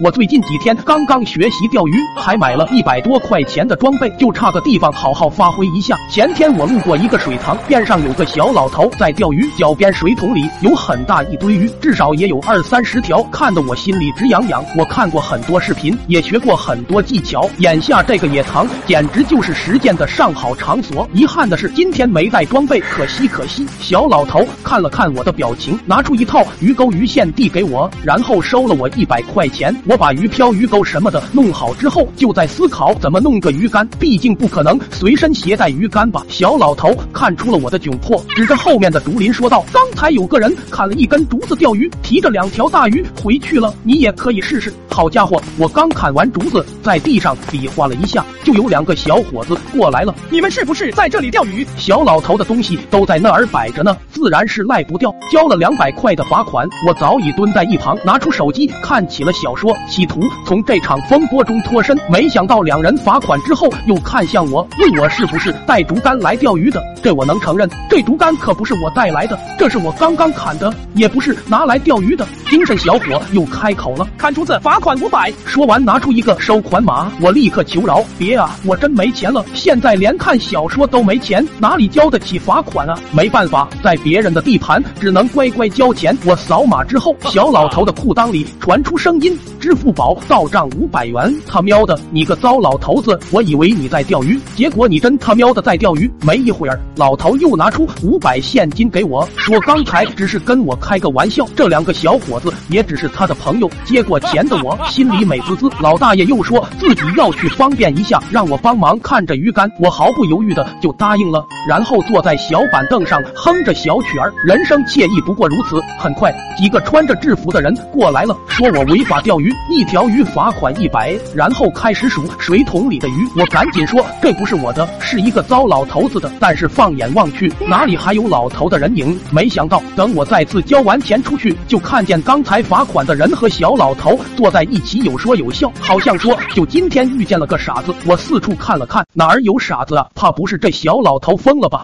我最近几天刚刚学习钓鱼，还买了一百多块钱的装备，就差个地方好好发挥一下。前天我路过一个水塘，边上有个小老头在钓鱼，脚边水桶里有很大一堆鱼，至少也有二三十条，看得我心里直痒痒。我看过很多视频，也学过很多技巧，眼下这个野塘简直就是实践的上好场所。遗憾的是今天没带装备，可惜可惜。小老头看了看我的表情，拿出一套鱼钩鱼线递给我，然后收了我一百块钱。我把鱼漂、鱼钩什么的弄好之后，就在思考怎么弄个鱼竿。毕竟不可能随身携带鱼竿吧。小老头看出了我的窘迫，指着后面的竹林说道：“刚才有个人砍了一根竹子钓鱼，提着两条大鱼回去了。你也可以试试。”好家伙，我刚砍完竹子，在地上比划了一下，就有两个小伙子过来了。你们是不是在这里钓鱼？小老头的东西都在那儿摆着呢，自然是赖不掉。交了两百块的罚款，我早已蹲在一旁，拿出手机看起了小说。企图从这场风波中脱身，没想到两人罚款之后又看向我，问我是不是带竹竿来钓鱼的。这我能承认，这竹竿可不是我带来的，这是我刚刚砍的，也不是拿来钓鱼的。精神小伙又开口了：“砍竹子罚款五百。”说完拿出一个收款码，我立刻求饶：“别啊，我真没钱了，现在连看小说都没钱，哪里交得起罚款啊？没办法，在别人的地盘，只能乖乖交钱。”我扫码之后，小老头的裤裆里传出声音。支付宝到账五百元，他喵的，你个糟老头子！我以为你在钓鱼，结果你真他喵的在钓鱼。没一会儿，老头又拿出五百现金给我，说刚才只是跟我开个玩笑。这两个小伙子也只是他的朋友。接过钱的我心里美滋滋。老大爷又说自己要去方便一下，让我帮忙看着鱼竿。我毫不犹豫的就答应了，然后坐在小板凳上哼着小曲儿，人生惬意不过如此。很快，几个穿着制服的人过来了，说我违法钓鱼。一条鱼罚款一百，然后开始数水桶里的鱼。我赶紧说这不是我的，是一个糟老头子的。但是放眼望去，哪里还有老头的人影？没想到等我再次交完钱出去，就看见刚才罚款的人和小老头坐在一起，有说有笑，好像说就今天遇见了个傻子。我四处看了看，哪儿有傻子啊？怕不是这小老头疯了吧？